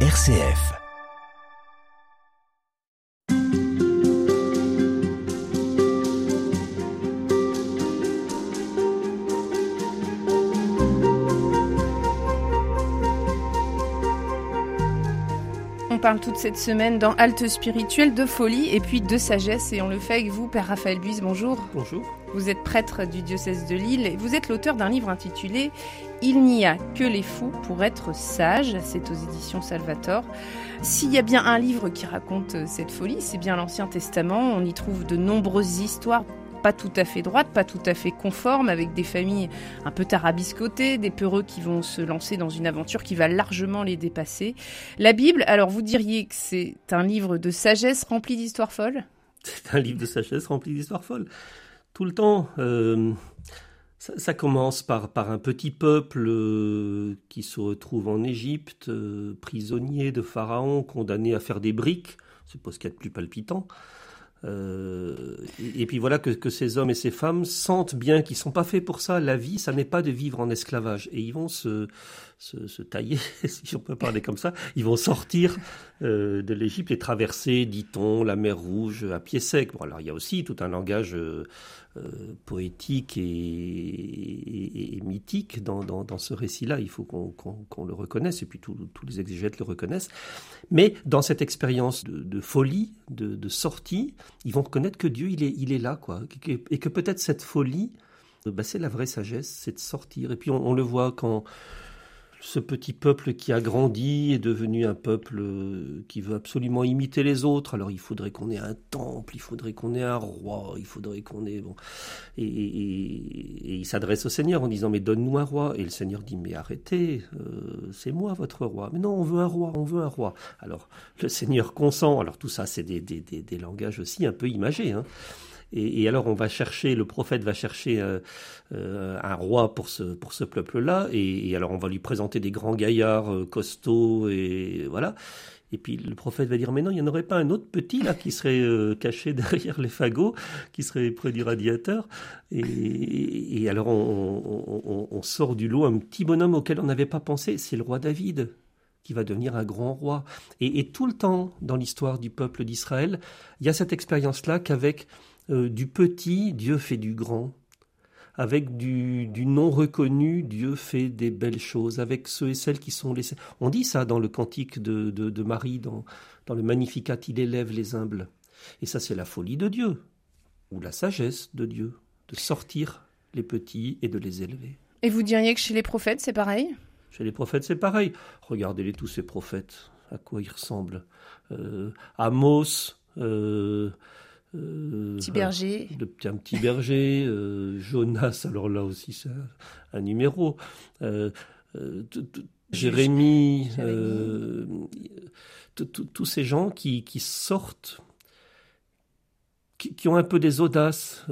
RCF. Parle toute cette semaine dans Halte spirituelle de folie et puis de sagesse et on le fait avec vous, Père Raphaël Buise, bonjour. Bonjour. Vous êtes prêtre du diocèse de Lille et vous êtes l'auteur d'un livre intitulé Il n'y a que les fous pour être sages, c'est aux éditions Salvator. S'il y a bien un livre qui raconte cette folie, c'est bien l'Ancien Testament, on y trouve de nombreuses histoires pas tout à fait droite, pas tout à fait conforme, avec des familles un peu tarabiscotées, des peureux qui vont se lancer dans une aventure qui va largement les dépasser. La Bible, alors vous diriez que c'est un livre de sagesse rempli d'histoires folles? C'est un livre de sagesse rempli d'histoires folles. Tout le temps. Euh, ça, commence par, par un petit peuple euh, qui se retrouve en Égypte, euh, prisonnier de Pharaon, condamné à faire des briques. C'est pas ce qu'il y a de plus palpitant. Euh, et, puis voilà que, que, ces hommes et ces femmes sentent bien qu'ils sont pas faits pour ça. La vie, ça n'est pas de vivre en esclavage. Et ils vont se, se, tailler, si on peut parler comme ça. Ils vont sortir euh, de l'Égypte et traverser, dit-on, la mer Rouge à pied sec. Bon, alors il y a aussi tout un langage euh, poétique et, mythique dans, dans, ce récit-là. Il faut qu'on qu le reconnaisse, et puis tous les exégètes le reconnaissent. Mais dans cette expérience de, folie, de, sortie, ils vont reconnaître que Dieu, il est, il est là, quoi. Et que peut-être cette folie, bah, c'est la vraie sagesse, c'est de sortir. Et puis on le voit quand ce petit peuple qui a grandi est devenu un peuple qui veut absolument imiter les autres. Alors il faudrait qu'on ait un temple, il faudrait qu'on ait un roi, il faudrait qu'on ait... Bon. Et, il s'adresse au Seigneur en disant, mais donne-nous un roi. Et le Seigneur dit, mais arrêtez, euh, c'est moi votre roi. Mais non, on veut un roi, on veut un roi. Alors le Seigneur consent. Alors tout ça, c'est des, langages aussi un peu imagés. Hein. Et, alors on va chercher, le prophète va chercher euh, euh, un roi pour ce, pour ce peuple-là, et, alors on va lui présenter des grands gaillards euh, costauds, et voilà. Et puis le prophète va dire, mais non, il n'y en aurait pas un autre petit là qui serait caché derrière les fagots, qui serait près du radiateur. Et, alors on, sort du lot un petit bonhomme auquel on n'avait pas pensé, c'est le roi David qui va devenir un grand roi. Et tout le temps dans l'histoire du peuple d'Israël, il y a cette expérience-là qu'avec euh, du petit, Dieu fait du grand. Avec du, du, non reconnu, Dieu fait des belles choses. Avec ceux et celles qui sont laissés. On dit ça dans le cantique de, de, de Marie, dans, dans le Magnificat, il élève les humbles. Et ça, c'est la folie de Dieu, ou la sagesse de Dieu, de sortir les petits et de les élever. Et vous diriez que chez les prophètes, c'est pareil? Chez les prophètes, c'est pareil. Regardez-les tous ces prophètes, à quoi ils ressemblent. Euh, Amos, euh, euh, petit berger. Un, un petit berger. Euh, Jonas, alors là aussi, c'est un, un, numéro. Euh, Jérémie, tous ces gens qui, qui sortent, qui, qui, ont un peu des audaces.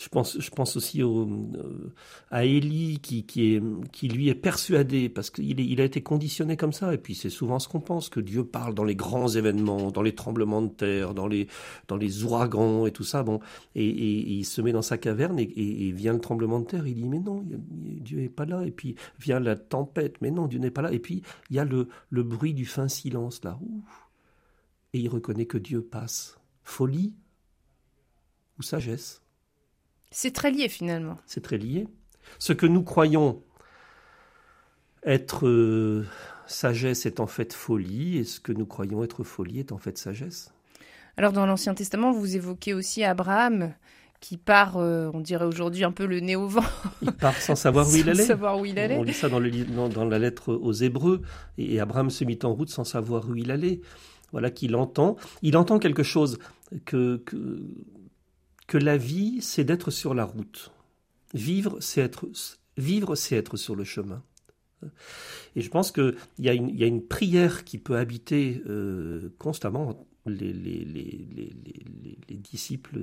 Je pense, aussi au, euh, à Élie qui, lui est persuadé, parce qu'il il a été conditionné comme ça, et puis c'est souvent ce qu'on pense, que Dieu parle dans les grands événements, dans les tremblements de terre, dans les, ouragans et tout ça, bon, et, il se met dans sa caverne, et, vient le tremblement de terre, il dit, mais non, Dieu n'est pas là, et puis vient la tempête, mais non, Dieu n'est pas là, et puis il y a le, bruit du fin silence, là, et il reconnaît que Dieu passe. Folie ou sagesse? C'est très lié finalement. C'est très lié. Ce que nous croyons être euh, sagesse est en fait folie, et ce que nous croyons être folie est en fait sagesse. Alors dans l'Ancien Testament, vous évoquez aussi Abraham qui part, euh, on dirait aujourd'hui un peu le nez au vent. Il part sans savoir où il allait. savoir où il allait. On lit ça dans, le, dans, dans la lettre aux Hébreux, et, et Abraham se mit en route sans savoir où il allait. Voilà qu'il entend. Il entend quelque chose que, que que la vie, c'est d'être sur la route. Vivre, c'est être, vivre, c'est être sur le chemin. Et je pense qu'il y, a une, prière qui peut habiter euh, constamment les, les, les, les, disciples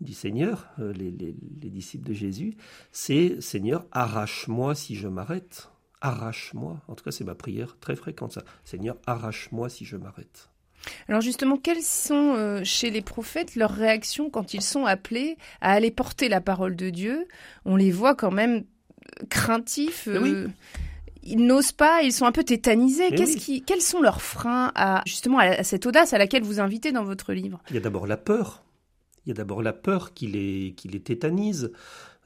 du Seigneur, euh, les, disciples de Jésus, c'est Seigneur, arrache-moi si je m'arrête. Arrache-moi. En tout cas, c'est ma prière très fréquente, ça. Seigneur, arrache-moi si je m'arrête. Alors justement, quelles sont euh, chez les prophètes leurs réactions quand ils sont appelés à aller porter la parole de Dieu? On les voit quand même craintifs. Euh, oui. ils n'osent pas, ils sont un peu tétanisés. Qu'est-ce qui, quels sont leurs freins à justement à, cette audace à laquelle vous invitez dans votre livre? Il y a d'abord la peur. Il y a d'abord la peur qui les, qui les tétanise.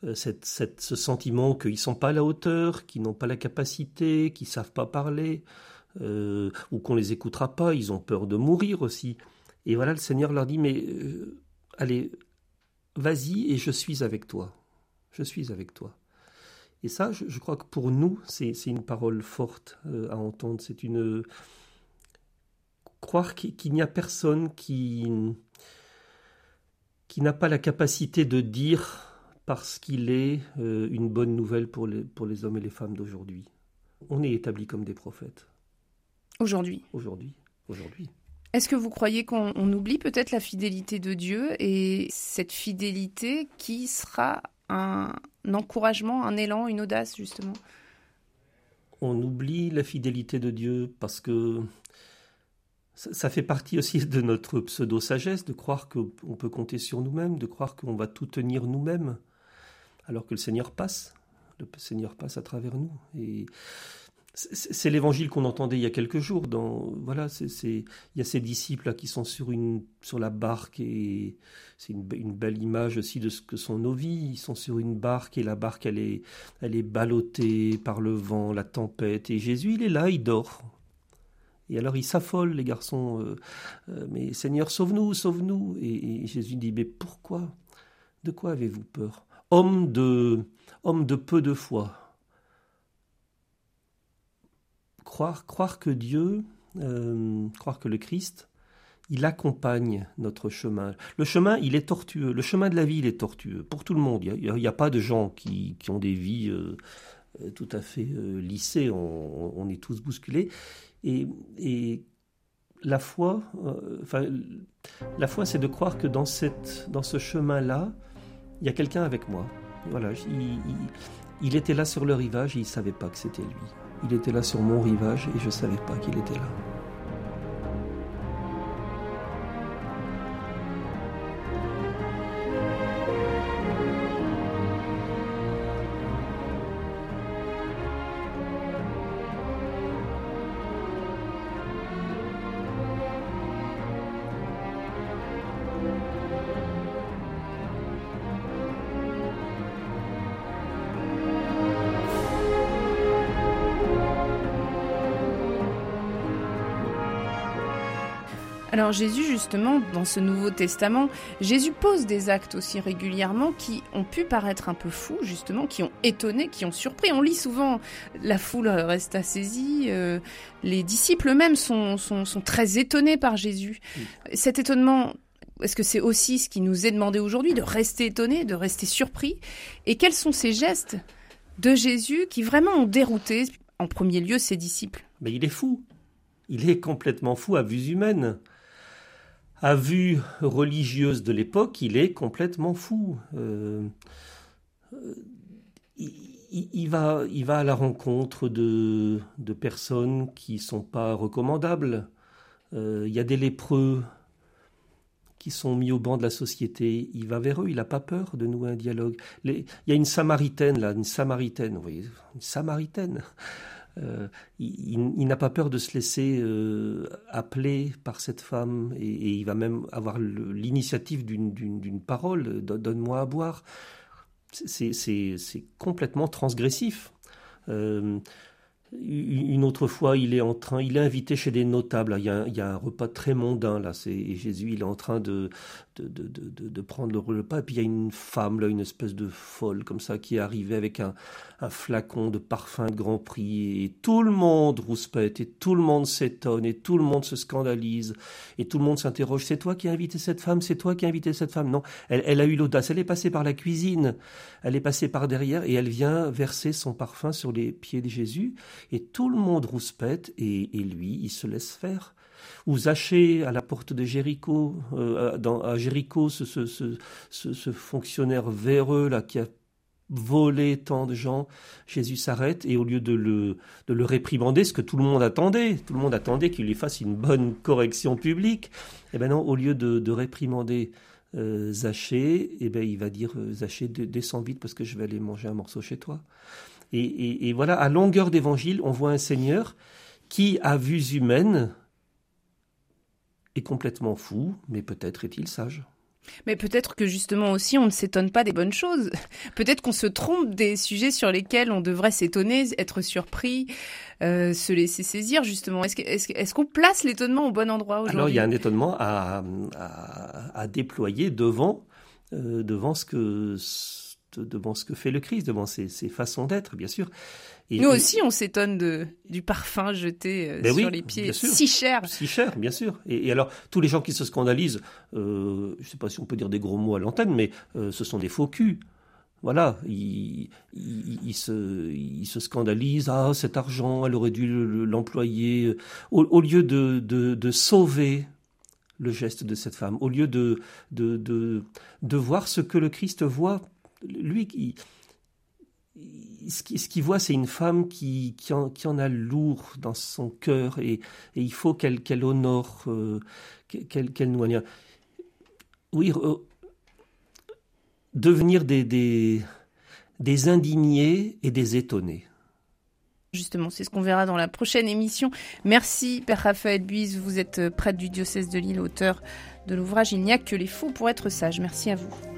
Euh, cette, cette, ce sentiment qu'ils ne sont pas à la hauteur, qu'ils n'ont pas la capacité, qu'ils ne savent pas parler, euh, ou qu'on les écoutera pas, ils ont peur de mourir aussi. Et voilà, le Seigneur leur dit, mais euh, allez, vas-y et je suis avec toi. Je suis avec toi. Et ça, je, crois que pour nous, c'est une parole forte à entendre. C'est une... Croire qu'il n'y a personne qui, qui n'a pas la capacité de dire parce qu'il est euh, une bonne nouvelle pour les, pour les hommes et les femmes d'aujourd'hui. On est établis comme des prophètes. Aujourd'hui Aujourd'hui. Aujourd'hui. Est-ce que vous croyez qu'on oublie peut-être la fidélité de Dieu et cette fidélité qui sera un encouragement, un élan, une audace justement? On oublie la fidélité de Dieu parce que ça fait partie aussi de notre pseudo-sagesse de croire qu'on peut compter sur nous-mêmes, de croire qu'on va tout tenir nous-mêmes alors que le Seigneur passe. Le Seigneur passe à travers nous. Et c'est l'évangile qu'on entendait il y a quelques jours. Dans, voilà, il y a ces disciples là qui sont sur, la barque et c'est une, belle image aussi de ce que sont nos vies. Ils sont sur une barque et la barque elle est, elle est ballottée par le vent, la tempête et Jésus il est là, il dort. Et alors ils s'affolent les garçons. Euh, euh, mais Seigneur sauve-nous, sauve-nous. et Jésus dit mais pourquoi? De quoi avez-vous peur? Homme de, homme de peu de foi. Croire, croire que Dieu, euh, croire que le Christ, il accompagne notre chemin. Le chemin, il est tortueux. Le chemin de la vie, il est tortueux pour tout le monde. Il n'y a, pas de gens qui, ont des vies euh, euh, tout à fait lissées. On, est tous bousculés. Et, et la foi, la foi, c'est de croire que dans, cette, dans ce chemin-là, il y a quelqu'un avec moi. Voilà, il, était là sur le rivage et il ne savait pas que c'était lui. Il était là sur mon rivage et je ne savais pas qu'il était là. Alors Jésus, justement, dans ce Nouveau Testament, Jésus pose des actes aussi régulièrement qui ont pu paraître un peu fous, justement, qui ont étonné, qui ont surpris. On lit souvent, la foule reste saisie, euh, les disciples eux-mêmes sont, sont, très étonnés par Jésus. Cet étonnement, est-ce que c'est aussi ce qui nous est demandé aujourd'hui, de rester étonné, de rester surpris? Et quels sont ces gestes de Jésus qui vraiment ont dérouté, en premier lieu, ses disciples? Mais il est fou. Il est complètement fou à vue humaine à vue religieuse de l'époque, il est complètement fou. Euh, euh, il, va, il va à la rencontre de, personnes qui sont pas recommandables. Euh, il y a des lépreux qui sont mis au banc de la société. Il va vers eux, il n'a pas peur de nouer un dialogue. il y a une samaritaine là, une samaritaine, vous une samaritaine. Euh, il, n'a pas peur de se laisser euh, appeler par cette femme et, il va même avoir l'initiative d'une parole, donne-moi à boire. C'est complètement transgressif. Euh, une autre fois, il est en train, il est invité chez des notables. Il y a, un repas très mondain là. C'est Jésus, il est en train de de, prendre le repas. Et puis il y a une femme là, une espèce de folle comme ça, qui est arrivée avec un, flacon de parfum de Grand Prix. Et tout le monde rouspète, et tout le monde s'étonne, et tout le monde se scandalise, et tout le monde s'interroge. C'est toi qui as invité cette femme? C'est toi qui as invité cette femme? Non, elle a eu l'audace. Elle est passée par la cuisine. Elle est passée par derrière et elle vient verser son parfum sur les pieds de Jésus. Et tout le monde rouspète et, et lui, il se laisse faire ou Zachée à la porte de Jéricho, euh, à Jéricho, ce, ce, ce, ce, fonctionnaire véreux là qui a volé tant de gens, Jésus s'arrête et au lieu de le, de le réprimander, ce que tout le monde attendait, tout le monde attendait qu'il lui fasse une bonne correction publique, et eh ben non, au lieu de, de réprimander euh, Zachée, et eh ben il va dire euh, Zachée descends vite parce que je vais aller manger un morceau chez toi. Et, voilà, à longueur d'évangile, on voit un Seigneur qui, à vues humaines, est complètement fou, mais peut-être est-il sage. Mais peut-être que justement aussi on ne s'étonne pas des bonnes choses. Peut-être qu'on se trompe des sujets sur lesquels on devrait s'étonner, être surpris, euh, se laisser saisir justement. Est-ce qu'on place l'étonnement au bon endroit aujourd'hui? Alors il y a un étonnement à, déployer devant, euh, devant ce que devant ce que fait le Christ, devant ses, façons d'être, bien sûr. Nous aussi, on s'étonne de, du parfum jeté euh, ben sur les pieds, si cher. Si cher, bien sûr. Et, alors, tous les gens qui se scandalisent, euh, je ne sais pas si on peut dire des gros mots à l'antenne, mais euh, ce sont des faux culs. Voilà, ils, se, ils se scandalisent. Ah, cet argent, elle aurait dû l'employer. Au, lieu de, de, sauver le geste de cette femme, au lieu de, de, de, de voir ce que le Christ voit lui, ce qu'il voit, c'est une femme qui, en, a lourd dans son cœur et, il faut qu'elle honore, euh, qu'elle qu Oui, devenir des indignés et des étonnés. Justement, c'est ce qu'on verra dans la prochaine émission. Merci, Père Raphaël Buise. Vous êtes prêtre du diocèse de Lille, auteur de l'ouvrage Il n'y a que les fous pour être sages. Merci à vous.